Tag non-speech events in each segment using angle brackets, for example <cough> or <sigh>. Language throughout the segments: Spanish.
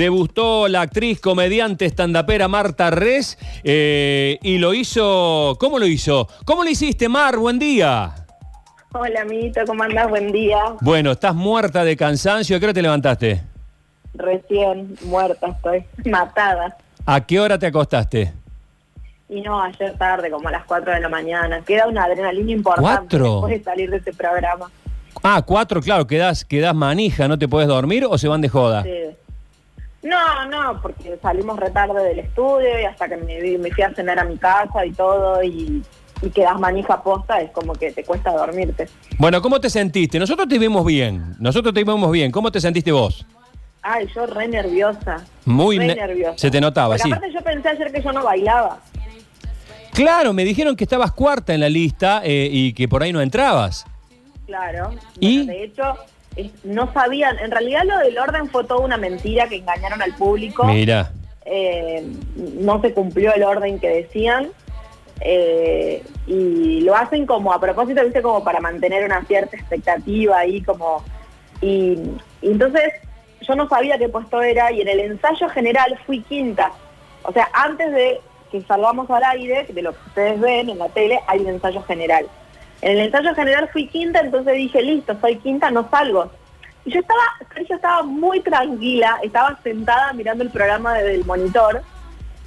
debutó la actriz, comediante, estandapera Marta Res eh, y lo hizo. ¿Cómo lo hizo? ¿Cómo lo hiciste, Mar? Buen día. Hola, amiguito, ¿cómo andás? Buen día. Bueno, estás muerta de cansancio. ¿A qué hora te levantaste? Recién muerta estoy, <laughs> matada. ¿A qué hora te acostaste? Y no, ayer tarde, como a las 4 de la mañana. Queda una adrenalina importante ¿Cuatro? después de salir de este programa. Ah, cuatro, claro, quedás, quedás manija, ¿no te puedes dormir o se van de joda? Sí. No, no, porque salimos retarde del estudio y hasta que me, me fui a cenar a mi casa y todo y, y quedás manija posta, es como que te cuesta dormirte. Bueno, ¿cómo te sentiste? Nosotros te vimos bien, nosotros te vimos bien. ¿Cómo te sentiste vos? Ay, yo re nerviosa. Muy re ne- nerviosa. se te notaba, Porque sí. aparte yo pensé ayer que yo no bailaba. Claro, me dijeron que estabas cuarta en la lista eh, y que por ahí no entrabas. Claro. ¿Y? Bueno, de hecho, no sabían. En realidad lo del orden fue toda una mentira que engañaron al público. Mira. Eh, no se cumplió el orden que decían. eh, y lo hacen como a propósito, viste, como para mantener una cierta expectativa ahí, como. Y, y entonces yo no sabía qué puesto era y en el ensayo general fui quinta. O sea, antes de que salgamos al aire, de lo que ustedes ven en la tele, hay un ensayo general. En el ensayo general fui quinta, entonces dije, listo, soy quinta, no salgo. Y yo estaba, yo estaba muy tranquila, estaba sentada mirando el programa desde el monitor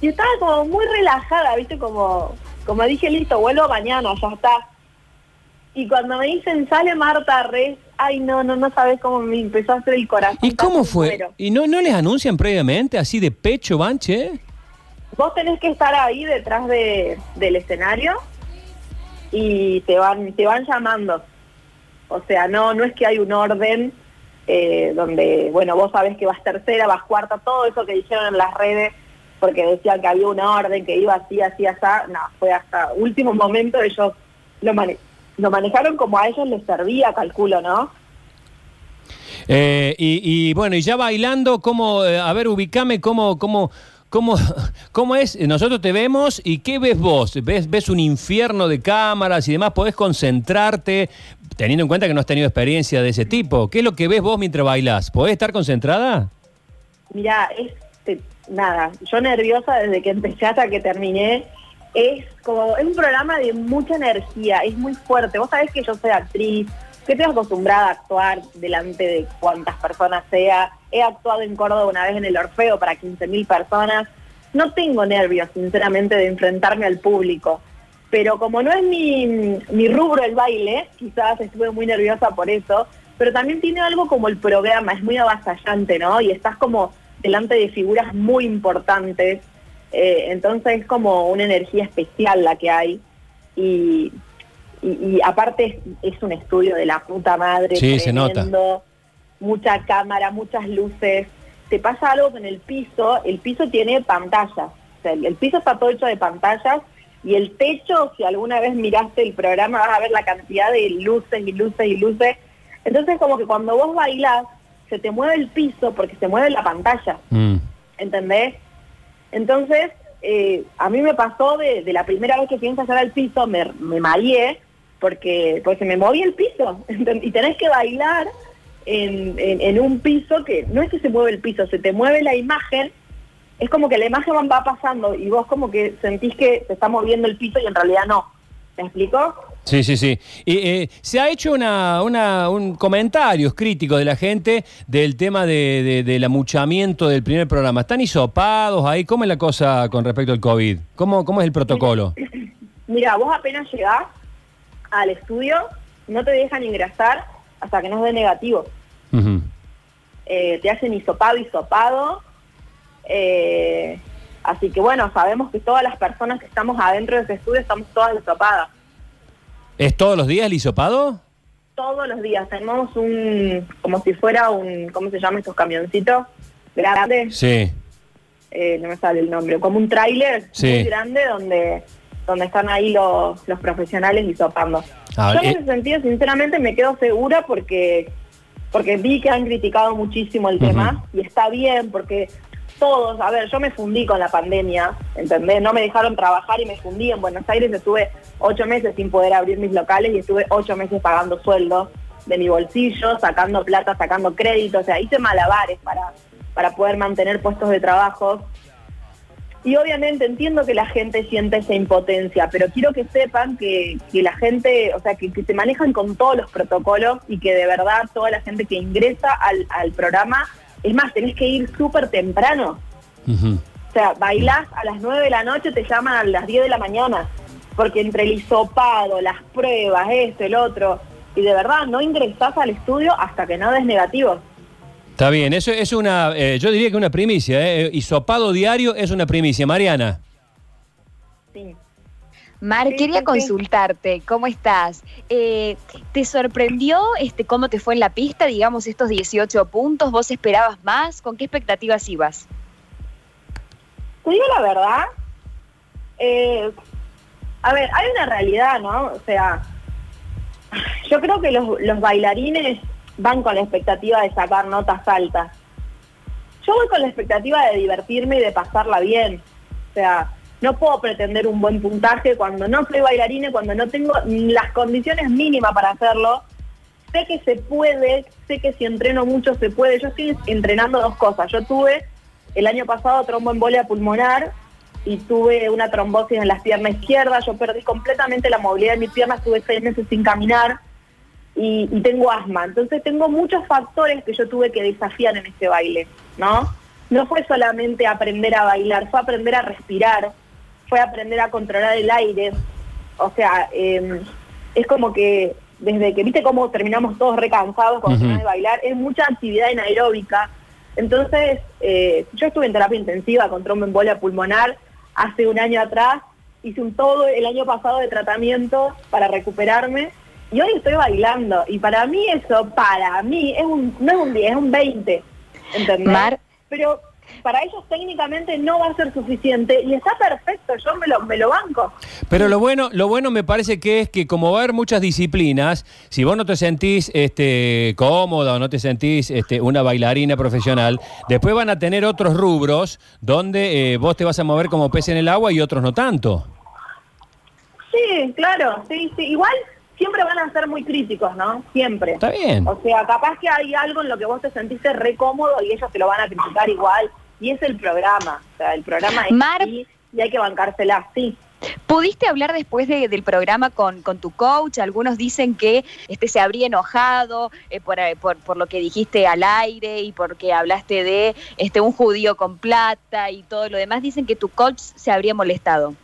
y estaba como muy relajada, viste, como, como dije, listo, vuelvo mañana, ya está. Y cuando me dicen, sale Marta Res, ay no, no, no sabes cómo me empezó a hacer el corazón. ¿Y cómo fue? ¿Y no, no les anuncian previamente, así de pecho, banche? Vos tenés que estar ahí detrás de, del escenario y te van, te van llamando. O sea, no, no es que hay un orden eh, donde, bueno, vos sabés que vas tercera, vas cuarta, todo eso que dijeron en las redes, porque decían que había una orden, que iba así, así, así, no, fue hasta último momento ellos lo, mane- lo manejaron como a ellos les servía, calculo, ¿no? Eh, y, y, bueno, y ya bailando, ¿cómo? eh, a ver, ubicame cómo, cómo, cómo, <laughs> cómo es. Nosotros te vemos y ¿qué ves vos? ¿Ves, ves un infierno de cámaras y demás? ¿Podés concentrarte teniendo en cuenta que no has tenido experiencia de ese tipo? ¿Qué es lo que ves vos mientras bailás? ¿Podés estar concentrada? Mira, es te- nada, yo nerviosa desde que empecé hasta que terminé. Es como, es un programa de mucha energía, es muy fuerte. Vos sabés que yo soy actriz, que estoy acostumbrada a actuar delante de cuantas personas sea. He actuado en Córdoba una vez en el Orfeo para 15.000 personas. No tengo nervios, sinceramente, de enfrentarme al público. Pero como no es mi, mi rubro el baile, quizás estuve muy nerviosa por eso, pero también tiene algo como el programa, es muy avasallante, ¿no? Y estás como delante de figuras muy importantes, eh, entonces es como una energía especial la que hay. Y, y, y aparte es, es un estudio de la puta madre, Sí, se nota. tremendo, mucha cámara, muchas luces. Te pasa algo con el piso, el piso tiene pantallas, o sea, el, el piso está todo hecho de pantallas y el techo, si alguna vez miraste el programa, vas a ver la cantidad de luces y luces y luces. Entonces como que cuando vos bailás, se te mueve el piso porque se mueve la pantalla. Mm. ¿entendés? Entonces, eh, a mí me pasó de, de la primera vez que fui a ensayar al piso, me, me mareé porque, porque se me movía el piso. <laughs> Y tenés que bailar en, en- en un piso que no es que se mueve el piso, se te mueve la imagen. Es como que la imagen va pasando y vos como que sentís que se está moviendo el piso y en realidad no. ¿Me explico? Sí, sí, sí. Y, eh, se ha hecho una, una- un comentarios críticos de la gente del tema de, de- del amuchamiento del primer programa. ¿Están hisopados ahí? ¿Cómo es la cosa con respecto al COVID? ¿Cómo, cómo es el protocolo? Mira, vos apenas llegás al estudio, no te dejan ingresar hasta que no dé negativo. Eh, te hacen hisopado, hisopado. eh, así que bueno, sabemos que todas las personas que estamos adentro de ese estudio estamos todas hisopadas. ¿Es todos los días el hisopado? Todos los días tenemos un, como si fuera un, ¿cómo se llaman estos camioncitos? Grandes, Sí. eh, no me sale el nombre, como un tráiler Sí. muy grande donde, donde están ahí los, los profesionales hisopando. Ah, Yo en eh. ese sentido, sinceramente, me quedo segura porque porque vi que han criticado muchísimo el tema y está bien porque todos, a ver, yo me fundí con la pandemia, ¿entendés? No me dejaron trabajar y me fundí. En Buenos Aires estuve ocho meses sin poder abrir mis locales y estuve ocho meses pagando sueldos de mi bolsillo, sacando plata, sacando crédito, o sea, hice malabares para, para poder mantener puestos de trabajo. Y obviamente entiendo que la gente siente esa impotencia, pero quiero que sepan que, la gente, o sea, que, se manejan con todos los protocolos y que de verdad toda la gente que ingresa al, programa, es más, tenés que ir súper temprano. O sea, bailás a las 9 de la noche, te llaman a las 10 de la mañana, porque entre el hisopado, las pruebas, esto, el otro, y de verdad no ingresás al estudio hasta que no des negativo. Está bien, eso es una, eh, yo diría que una primicia, ¿eh? Hisopado diario es una primicia. Mariana. Sí. Mar, quería consultarte, ¿cómo estás? Eh, ¿Te sorprendió este, cómo te fue en la pista, digamos, estos 18 puntos? ¿Vos esperabas más? ¿Con qué expectativas ibas? Te digo la verdad, eh, a ver, hay una realidad, ¿no? O sea, yo creo que los bailarines van con la expectativa de sacar notas altas. Yo voy con la expectativa de divertirme y de pasarla bien. O sea, no puedo pretender un buen puntaje cuando no soy bailarina, cuando no tengo las condiciones mínimas para hacerlo. Sé que se puede, sé que si entreno mucho se puede. Yo estoy entrenando dos cosas. Yo tuve el año pasado tromboembolia pulmonar y tuve una trombosis en las piernas izquierdas. Yo perdí completamente la movilidad de mis piernas, estuve seis meses sin caminar y, tengo asma. Entonces tengo muchos factores que yo tuve que desafiar en este baile, ¿no? No fue solamente aprender a bailar, fue aprender a respirar, fue aprender a controlar el aire. O sea, em, es como que desde que, viste cómo terminamos todos recansados cuando terminamos de bailar, es mucha actividad anaeróbica. Entonces, eh, yo estuve en terapia intensiva con tromboembolia pulmonar hace un año atrás, hice un todo el año pasado de tratamiento para recuperarme y hoy estoy bailando. Y para mí eso, para mí, es un, no es un 10, es un 20. ¿Entendés? Pero para ellos técnicamente no va a ser suficiente y está perfecto, yo me lo, me lo banco. Pero lo bueno, lo bueno me parece que es que como va a haber muchas disciplinas, si vos no te sentís este, cómoda o no te sentís este, una bailarina profesional, después van a tener otros rubros donde eh, vos te vas a mover como pez en el agua y otros no tanto. Sí, claro, sí, sí. Igual siempre van a ser muy críticos, ¿no? Siempre. Está bien. O sea, capaz que hay algo en lo que vos te sentiste re cómodo y ellos te lo van a criticar igual. Y es el programa. O sea, el programa es así y hay que bancársela, sí. ¿Pudiste hablar después del programa con, con, tu coach? Algunos dicen que este, se habría enojado eh, eh, por, por, lo que dijiste al aire y porque hablaste de este, un judío con plata y todo lo demás. Dicen que tu coach se habría molestado.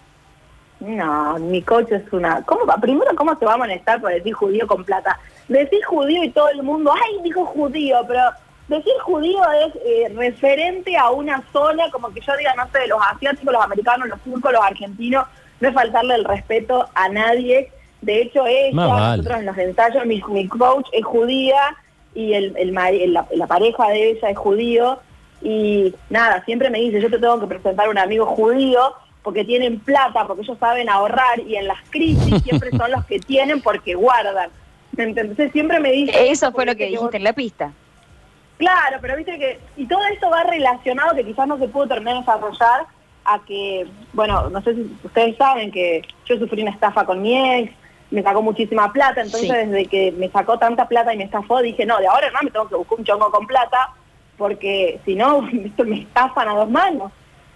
No, mi coche es una... ¿Cómo va? Primero, ¿cómo se va a molestar por decir judío con plata? Decir judío y todo el mundo, ¡ay, dijo judío! Pero decir judío es eh, referente a una zona, como que yo diga, no sé, de los asiáticos, los americanos, los turcos, los argentinos, no es faltarle el respeto a nadie. De hecho, ella, nosotros en los ensayos, mi, coach es judía y el, el, la, la pareja de ella es judío. Y nada, siempre me dice, yo te tengo que presentar a un amigo judío porque tienen plata, porque ellos saben ahorrar y en las crisis <laughs> siempre son los que tienen porque guardan. Entonces siempre me dice... Eso fue lo que dijiste en la pista. Claro, pero viste que... Y todo esto va relacionado, que quizás no se pudo terminar de desarrollar, a que, bueno, no sé si ustedes saben que yo sufrí una estafa con mi ex, me sacó muchísima plata, entonces desde que me sacó tanta plata y me estafó, dije, no, de ahora no me tengo que buscar un chongo con plata, porque si no, <laughs> me estafan a dos manos.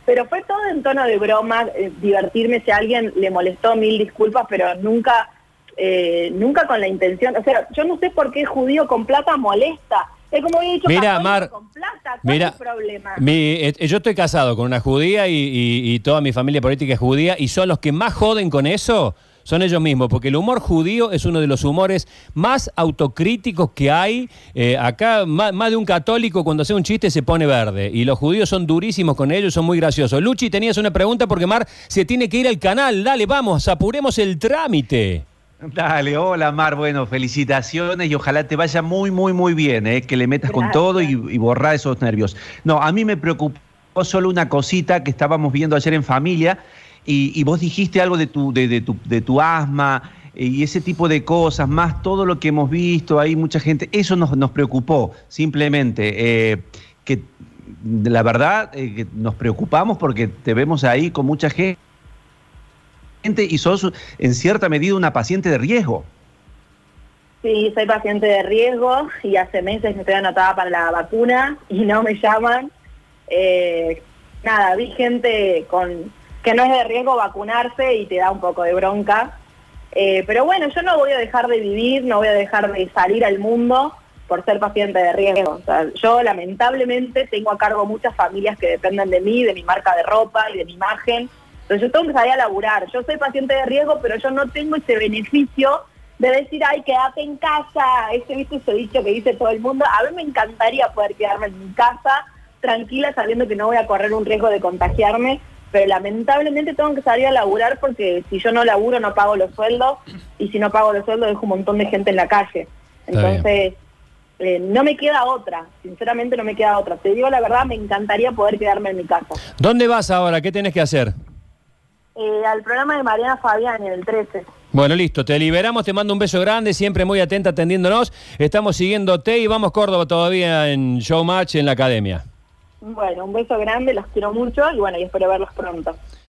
Pero fue todo en tono de broma, eh, divertirme si a alguien le molestó, mil disculpas, pero nunca, eh, nunca con la intención, o sea, yo no sé por qué judío con plata molesta. Es como he dicho, mira, Mar, con plata, ¿cuál mira, es el problema? Eh, yo estoy casado con una judía y toda mi familia política es judía y son los que más joden con eso son ellos mismos, porque el humor judío es uno de los humores más autocríticos que hay. Eh, acá más, de un católico cuando hace un chiste se pone verde y los judíos son durísimos con ellos, son muy graciosos. Luchi, tenías una pregunta porque Mar se tiene que ir al canal. Dale, vamos, apuremos el trámite. Dale, hola Mar, bueno, felicitaciones y ojalá te vaya muy, muy, muy bien, eh, que le metas con todo y, y borrar esos nervios. No, a mí me preocupó solo una cosita que estábamos viendo ayer en familia y, vos dijiste algo de tu, de, tu, de tu asma eh, y ese tipo de cosas, más todo lo que hemos visto, hay mucha gente, eso nos, nos preocupó, simplemente, eh, que la verdad eh, nos preocupamos porque te vemos ahí con mucha gente y sos en cierta medida una paciente de riesgo. Sí, soy paciente de riesgo y hace meses me estoy anotada para la vacuna y no me llaman Eh, nada, vi gente con que no es de riesgo vacunarse y te da un poco de bronca. Eh, pero bueno, yo no voy a dejar de vivir, no voy a dejar de salir al mundo por ser paciente de riesgo. Yo lamentablemente tengo a cargo muchas familias que dependen de mí, de mi marca de ropa y de mi imagen. Entonces yo tengo que salir a laburar. Yo soy paciente de riesgo, pero yo no tengo ese beneficio de decir, ay, quédate en casa. Ese, ¿viste ese dicho que dice todo el mundo? A mí me encantaría poder quedarme en mi casa tranquila sabiendo que no voy a correr un riesgo de contagiarme, pero lamentablemente tengo que salir a laburar porque si yo no laburo no pago los sueldos y si no pago los sueldos dejo un montón de gente en la calle. Entonces, eh, no me queda otra, sinceramente no me queda otra. Te digo la verdad, me encantaría poder quedarme en mi casa. ¿Dónde vas ahora? ¿Qué tienes que hacer? Eh, al programa de Mariana Fabián en el 13. Bueno, listo, te liberamos, te mando un beso grande, siempre muy atenta atendiéndonos. Estamos siguiéndote y vamos Córdoba todavía en Showmatch en la academia. Bueno, un beso grande, los quiero mucho y bueno, y espero verlos pronto.